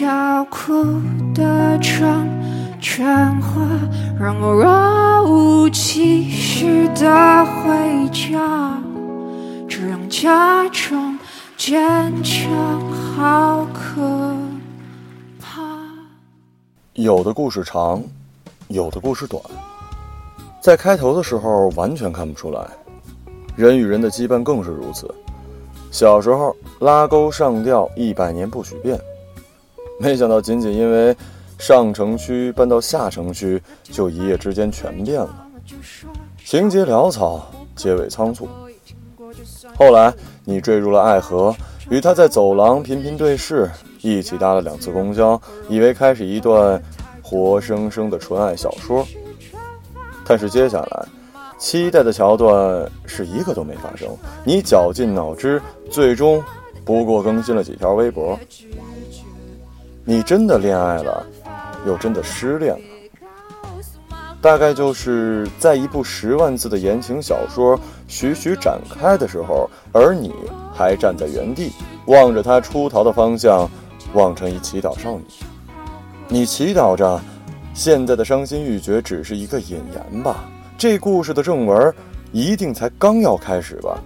小哭的成全话，让我若无其事的回家，这样假装坚强好可怕。有的故事长，有的故事短，在开头的时候完全看不出来，人与人的羁绊更是如此。小时候拉钩上吊一百年不许变，没想到仅仅因为上城区搬到下城区，就一夜之间全变了。情节潦草，结尾仓促。后来你坠入了爱河，与他在走廊频频对视，一起搭了两次公交，以为开始一段活生生的纯爱小说。但是接下来，期待的桥段是一个都没发生。你绞尽脑汁，最终不过更新了几条微博。你真的恋爱了，又真的失恋了。大概就是在一部十万字的言情小说徐徐展开的时候，而你还站在原地，望着他出逃的方向，望成一祈祷少女。你祈祷着，现在的伤心欲绝只是一个引言吧？这故事的正文一定才刚要开始吧？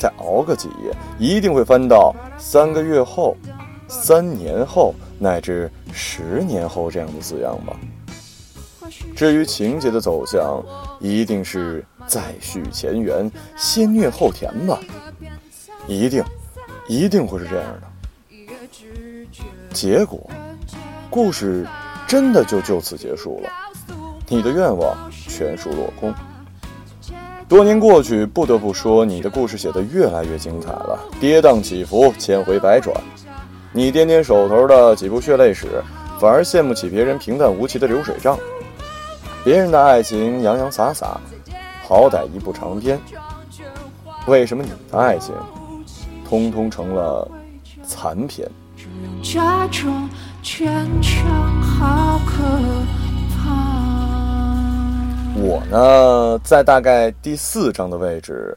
再熬个几夜，一定会翻到三个月后、三年后乃至十年后这样的字样吧。至于情节的走向，一定是再续前缘，先虐后甜吧？一定，一定会是这样的。结果，故事真的就就此结束了，你的愿望全数落空。多年过去，不得不说，你的故事写得越来越精彩了，跌宕起伏，千回百转。你掂掂手头的几部血泪史，反而羡慕起别人平淡无奇的流水账。别人的爱情洋洋洒洒，好歹一部长篇。为什么你的爱情，通通成了残篇？假装坚强，好可怕。我呢，在大概第四章的位置，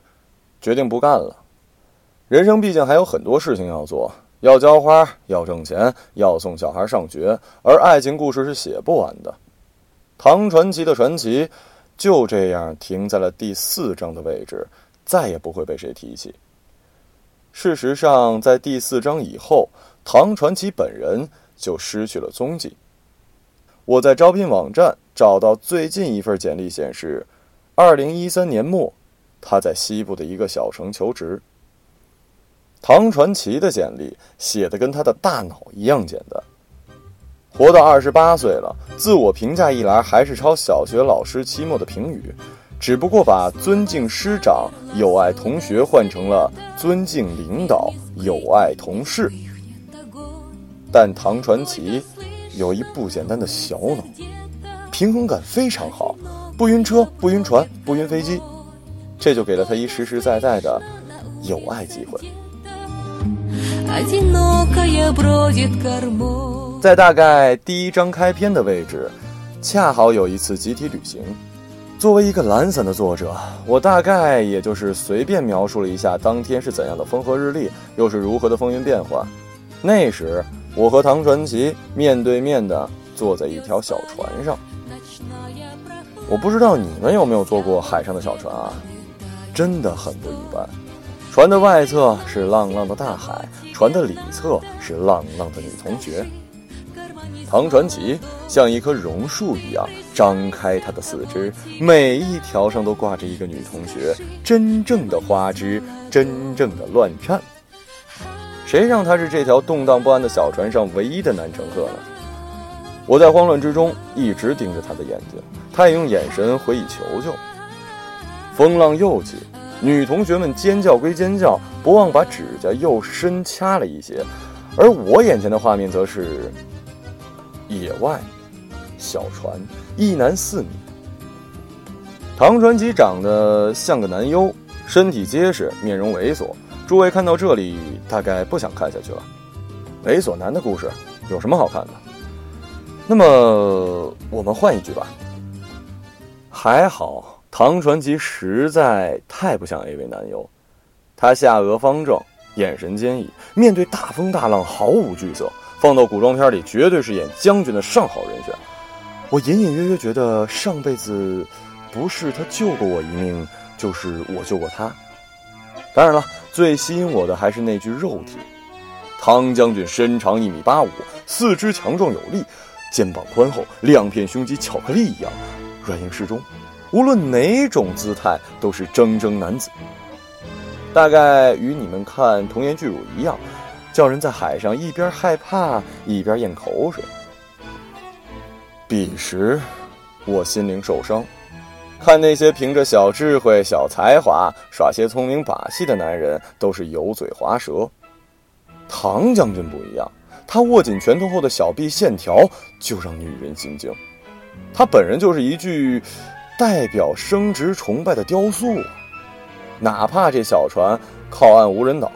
决定不干了。人生毕竟还有很多事情要做，要浇花，要挣钱，要送小孩上学，而爱情故事是写不完的。唐传奇的传奇就这样停在了第四章的位置，再也不会被谁提起。事实上，在第四章以后，唐传奇本人就失去了踪迹。我在招聘网站找到最近一份简历，显示，二零一三年末，他在西部的一个小城求职。唐传奇的简历写的跟他的大脑一样简单。活到二十八岁了，自我评价一栏还是抄小学老师期末的评语，只不过把尊敬师长、友爱同学换成了尊敬领导、友爱同事。但唐传奇有一不简单的小脑，平衡感非常好，不晕车、不晕船、不晕飞机，这就给了他一实实在在的友爱机会。在大概第一章开篇的位置，恰好有一次集体旅行。作为一个懒散的作者，我大概也就是随便描述了一下当天是怎样的风和日丽，又是如何的风云变幻。那时，我和唐传奇面对面的坐在一条小船上。我不知道你们有没有坐过海上的小船啊？真的很不一般。船的外侧是浪浪的大海，船的里侧是浪浪的女同学。唐传奇像一棵榕树一样张开他的四肢，每一条上都挂着一个女同学，真正的花枝，真正的乱颤。谁让他是这条动荡不安的小船上唯一的男乘客呢？我在慌乱之中一直盯着他的眼睛，他也用眼神回以求救。风浪又起，女同学们尖叫归尖叫，不忘把指甲又深掐了一些，而我眼前的画面则是。野外，小船，一男四女。唐传奇长得像个男优，身体结实，面容猥琐。诸位看到这里，大概不想看下去了。猥琐男的故事有什么好看的？那么我们换一句吧。还好，唐传奇实在太不像 AV 男优。他下颚方正，眼神坚毅，面对大风大浪毫无惧色。放到古装片里绝对是演将军的上好人选。我隐隐约约觉得上辈子不是他救过我一命，就是我救过他。当然了，最吸引我的还是那具肉体。汤将军身长一米八五，四肢强壮有力，肩膀宽厚，两片胸肌巧克力一样，软硬适中，无论哪种姿态都是铮铮男子。大概与你们看童颜巨乳一样，叫人在海上一边害怕一边咽口水。彼时，我心灵受伤，看那些凭着小智慧、小才华耍些聪明把戏的男人，都是油嘴滑舌。唐将军不一样，他握紧拳头后的小臂线条就让女人心惊。他本人就是一具代表生殖崇拜的雕塑，哪怕这小船靠岸无人岛，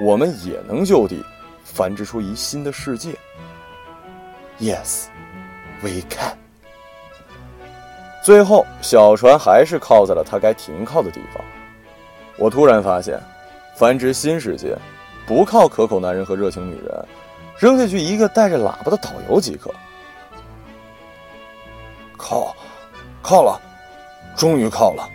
我们也能就地繁殖出一新的世界。Yes, we can。最后，小船还是靠在了它该停靠的地方。我突然发现，繁殖新世界。不靠可口男人和热情女人，扔下去一个带着喇叭的导游即可。靠，靠了，终于靠了。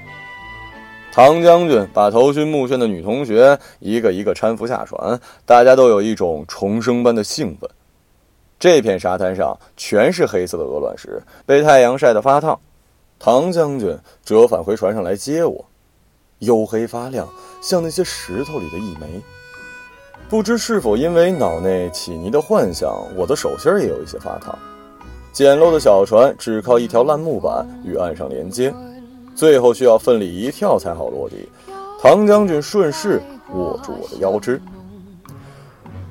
唐将军把头晕目眩的女同学一个一个搀扶下船，大家都有一种重生般的兴奋。这片沙滩上全是黑色的鹅卵石，被太阳晒得发烫。唐将军折返回船上来接我，黝黑发亮，像那些石头里的一枚。不知是否因为脑内起泥的幻想，我的手心也有一些发烫。简陋的小船只靠一条烂木板与岸上连接，最后需要奋力一跳才好落地。唐将军顺势握住我的腰肢，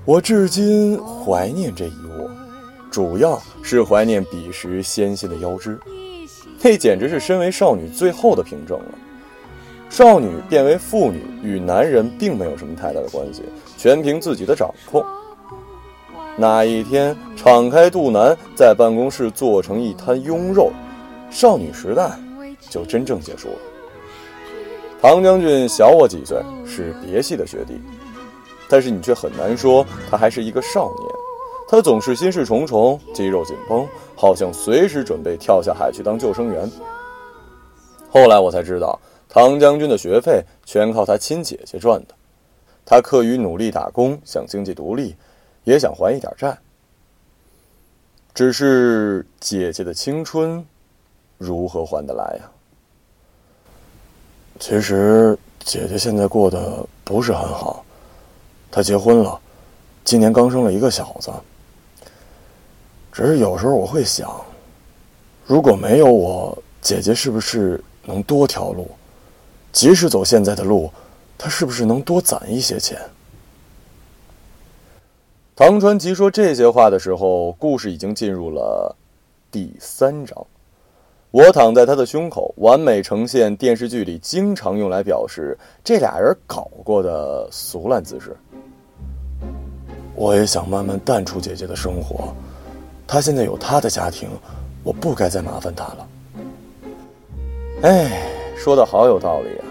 我至今怀念这一握，主要是怀念彼时纤细的腰肢，那简直是身为少女最后的凭证了。少女变为妇女，与男人并没有什么太大的关系，全凭自己的掌控。那一天，敞开肚腩在办公室做成一滩庸肉，少女时代就真正结束了。唐将军小我几岁，是别系的学弟，但是你却很难说他还是一个少年。他总是心事重重，肌肉紧绷，好像随时准备跳下海去当救生员。后来我才知道。唐将军的学费全靠他亲姐姐赚的，他课余努力打工，想经济独立，也想还一点债。只是姐姐的青春，如何还得来呀？其实姐姐现在过得不是很好，她结婚了，今年刚生了一个小子。只是有时候我会想，如果没有我，姐姐是不是能多条路？即使走现在的路，她是不是能多攒一些钱？唐传奇说这些话的时候，故事已经进入了第三章。我躺在他的胸口，完美呈现电视剧里经常用来表示这俩人搞过的俗烂姿势。我也想慢慢淡出姐姐的生活，她现在有她的家庭，我不该再麻烦她了。哎。说的好有道理啊！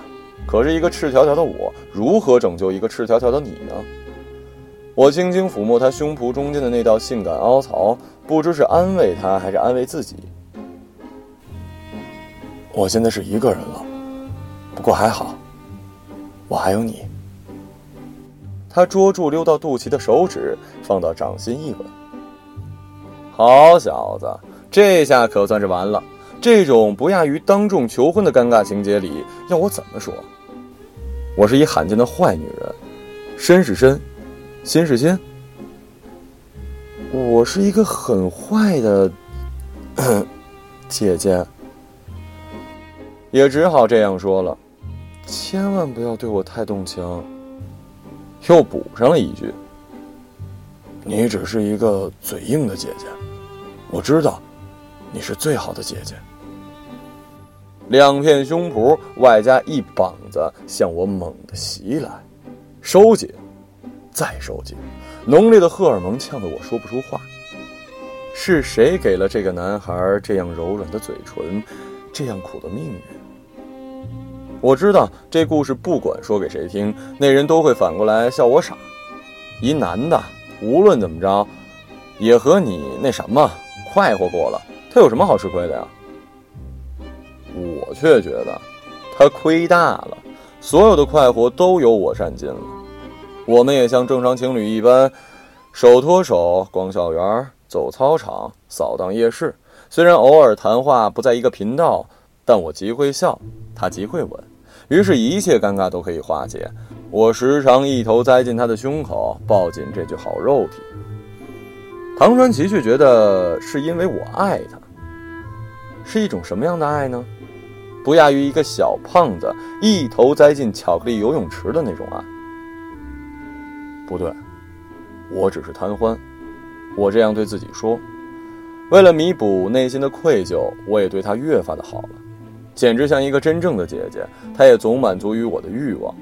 可是，一个赤条条的我，如何拯救一个赤条条的你呢？我轻轻抚摸他胸脯中间的那道性感凹槽，不知是安慰他还是安慰自己。我现在是一个人了，不过还好，我还有你。他捉住溜到肚脐的手指，放到掌心一吻。好小子，这下可算是完了。这种不亚于当众求婚的尴尬情节里，要我怎么说？我是一罕见的坏女人，身是身，心是心。我是一个很坏的姐姐，也只好这样说了。千万不要对我太动情。又补上了一句：“你只是一个嘴硬的姐姐，我知道，你是最好的姐姐。”两片胸脯，外加一膀子，向我猛地袭来，收紧，再收紧，浓烈的荷尔蒙呛得我说不出话。是谁给了这个男孩这样柔软的嘴唇，这样苦的命运？我知道这故事不管说给谁听，那人都会反过来笑我傻。一男的，无论怎么着，也和你那什么快活过了，他有什么好吃亏的呀？我却觉得，他亏大了，所有的快活都由我占尽了。我们也像正常情侣一般，手托手逛校园、走操场、扫荡夜市。虽然偶尔谈话不在一个频道，但我极会笑，他极会吻，于是，一切尴尬都可以化解。我时常一头栽进他的胸口，抱紧这具好肉体。唐传奇却觉得是因为我爱他，是一种什么样的爱呢？不亚于一个小胖子一头栽进巧克力游泳池的那种爱。不对，我只是贪欢。我这样对自己说。为了弥补内心的愧疚，我也对她越发的好了，简直像一个真正的姐姐。她也总满足于我的欲望。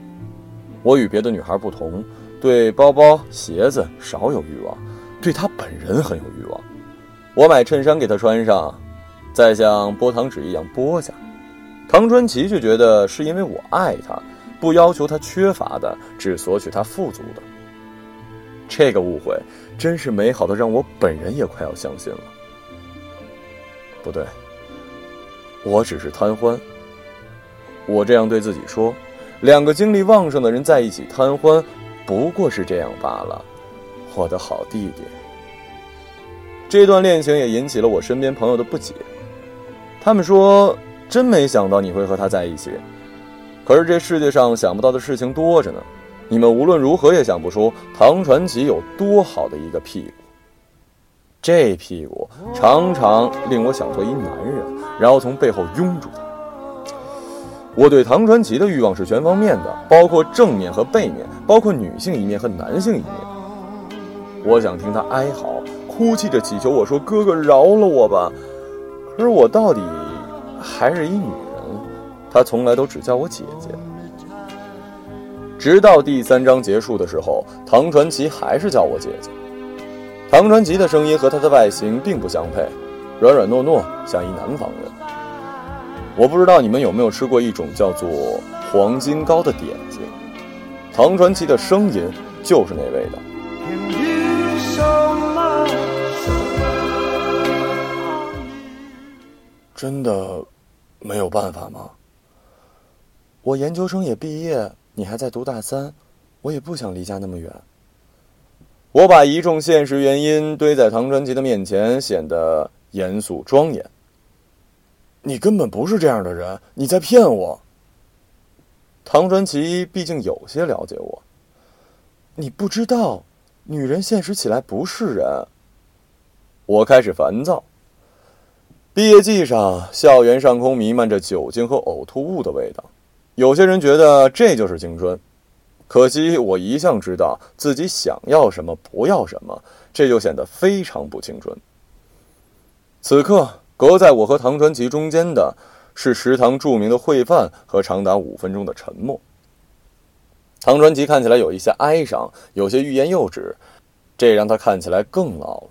我与别的女孩不同，对包包、鞋子少有欲望，对她本人很有欲望。我买衬衫给她穿上，再像剥糖纸一样剥下。唐传奇却觉得是因为我爱她，不要求她缺乏的，只索取她富足的。这个误会真是美好的，让我本人也快要相信了。不对，我只是贪欢。我这样对自己说：两个精力旺盛的人在一起贪欢，不过是这样罢了。我的好弟弟，这段恋情也引起了我身边朋友的不解。他们说：“真没想到你会和他在一起。”可是这世界上想不到的事情多着呢。你们无论如何也想不出唐传奇有多好的一个屁股。这屁股常常令我想做一男人，然后从背后拥住他。我对唐传奇的欲望是全方面的，包括正面和背面，包括女性一面和男性一面。我想听他哀嚎、哭泣着祈求我说：“哥哥，饶了我吧！”可是我到底还是一女人，他从来都只叫我姐姐。直到第三章结束的时候，唐传奇还是叫我姐姐。唐传奇的声音和他的外形并不相配，软软糯糯，像一南方人。我不知道你们有没有吃过一种叫做黄金糕的点心，唐传奇的声音就是那味道。真的没有办法吗？我研究生也毕业，你还在读大三，我也不想离家那么远。我把一众现实原因堆在唐传奇的面前，显得严肃庄严。你根本不是这样的人，你在骗我。唐传奇毕竟有些了解我。你不知道，女人现实起来不是人。我开始烦躁。毕业季上，校园上空弥漫着酒精和呕吐物的味道，有些人觉得这就是青春。可惜我一向知道自己想要什么，不要什么，这就显得非常不青春。此刻，隔在我和唐传奇中间的是食堂著名的烩饭和长达五分钟的沉默。唐传奇看起来有一些哀伤，有些欲言又止，这让他看起来更老了。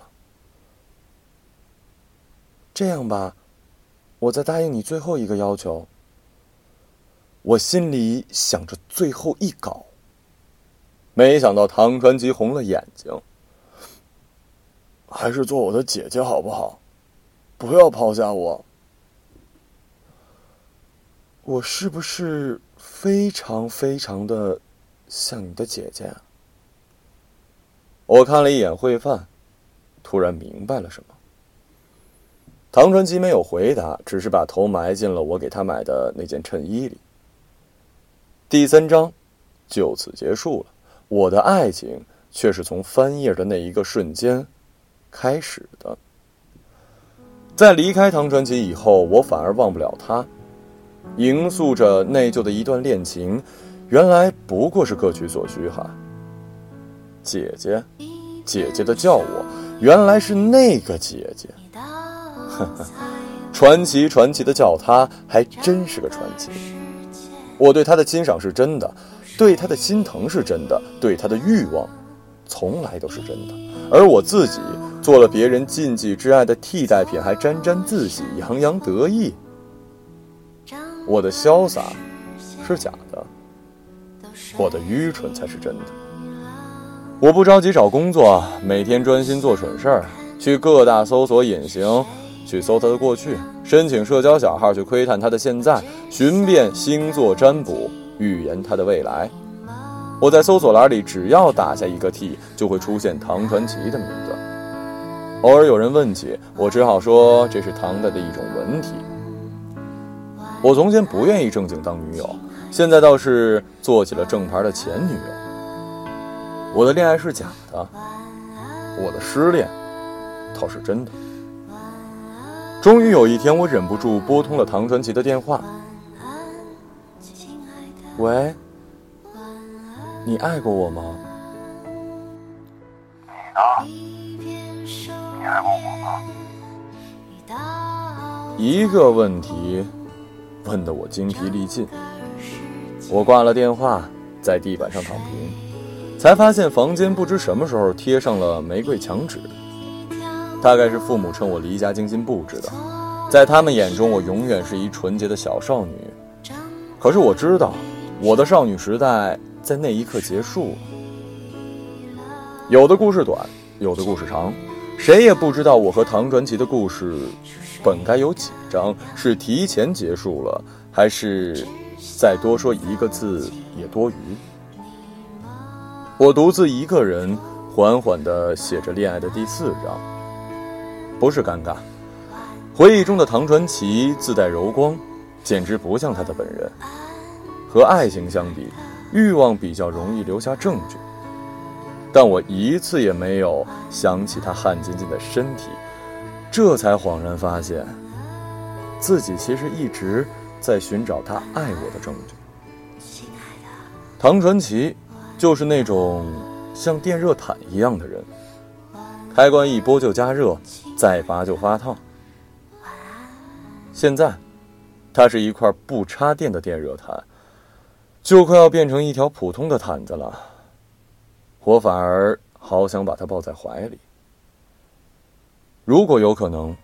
这样吧，我再答应你最后一个要求。我心里想着最后一稿。没想到唐传奇红了眼睛，还是做我的姐姐好不好？不要抛下我。我是不是非常非常的像你的姐姐？我看了一眼烩饭，突然明白了什么。唐传奇没有回答，只是把头埋进了我给他买的那件衬衣里。第三章就此结束了。我的爱情却是从翻页的那一个瞬间开始的。在离开唐传奇以后，我反而忘不了他，营宿着内疚的一段恋情，原来不过是各取所需哈。姐姐，姐姐的叫我，原来是那个姐姐。呵呵，传奇传奇的叫她，还真是个传奇。我对他的欣赏是真的。对他的心疼是真的，对他的欲望，从来都是真的。而我自己做了别人禁忌之爱的替代品，还沾沾自喜、洋洋得意。我的潇洒是假的，我的愚蠢才是真的。我不着急找工作，每天专心做蠢事儿，去各大搜索引擎去搜他的过去，申请社交小号去窥探他的现在，寻遍星座占卜预言他的未来。我在搜索栏里只要打下一个 T，就会出现唐传奇的名字。偶尔有人问起，我只好说这是唐代的一种文体。我从前不愿意正经当女友，现在倒是做起了正牌的前女友。我的恋爱是假的，我的失恋倒是真的。终于有一天，我忍不住拨通了唐传奇的电话。喂，你爱过我吗？你呢？你爱过我吗？一个问题问得我精疲力尽。我挂了电话，在地板上躺平。才发现房间不知什么时候贴上了玫瑰墙纸，大概是父母趁我离家精心布置的。在他们眼中，我永远是一纯洁的小少女。可是我知道，我的少女时代在那一刻结束了。有的故事短，有的故事长，谁也不知道我和唐传奇的故事本该有几章，是提前结束了，还是再多说一个字也多余。我独自一个人，缓缓地写着恋爱的第四章。不是尴尬，回忆中的唐传奇自带柔光，简直不像他的本人。和爱情相比，欲望比较容易留下证据。但我一次也没有想起他汗津津的身体，这才恍然发现，自己其实一直在寻找他爱我的证据。唐传奇。就是那种像电热毯一样的人，开关一拨就加热，再拔就发烫。现在，它是一块不插电的电热毯，就快要变成一条普通的毯子了。我反而好想把它抱在怀里。如果有可能，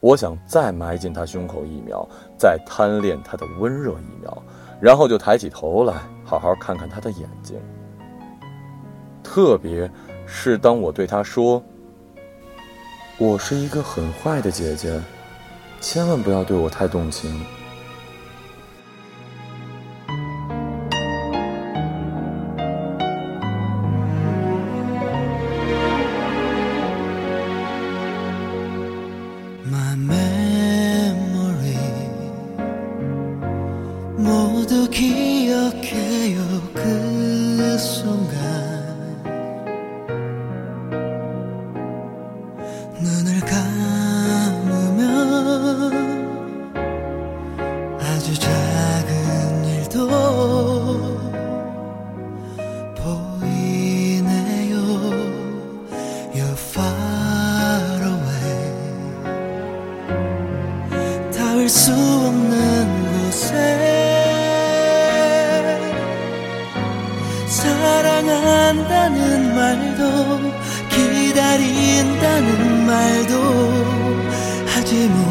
我想再埋进他胸口一秒，再贪恋他的温热一秒，然后就抬起头来，好好看看他的眼睛。特别是当我对他说：“我是一个很坏的姐姐，千万不要对我太动情。” 수 없는 곳에 사랑한다는 말도 기다린다는 말도 하지 못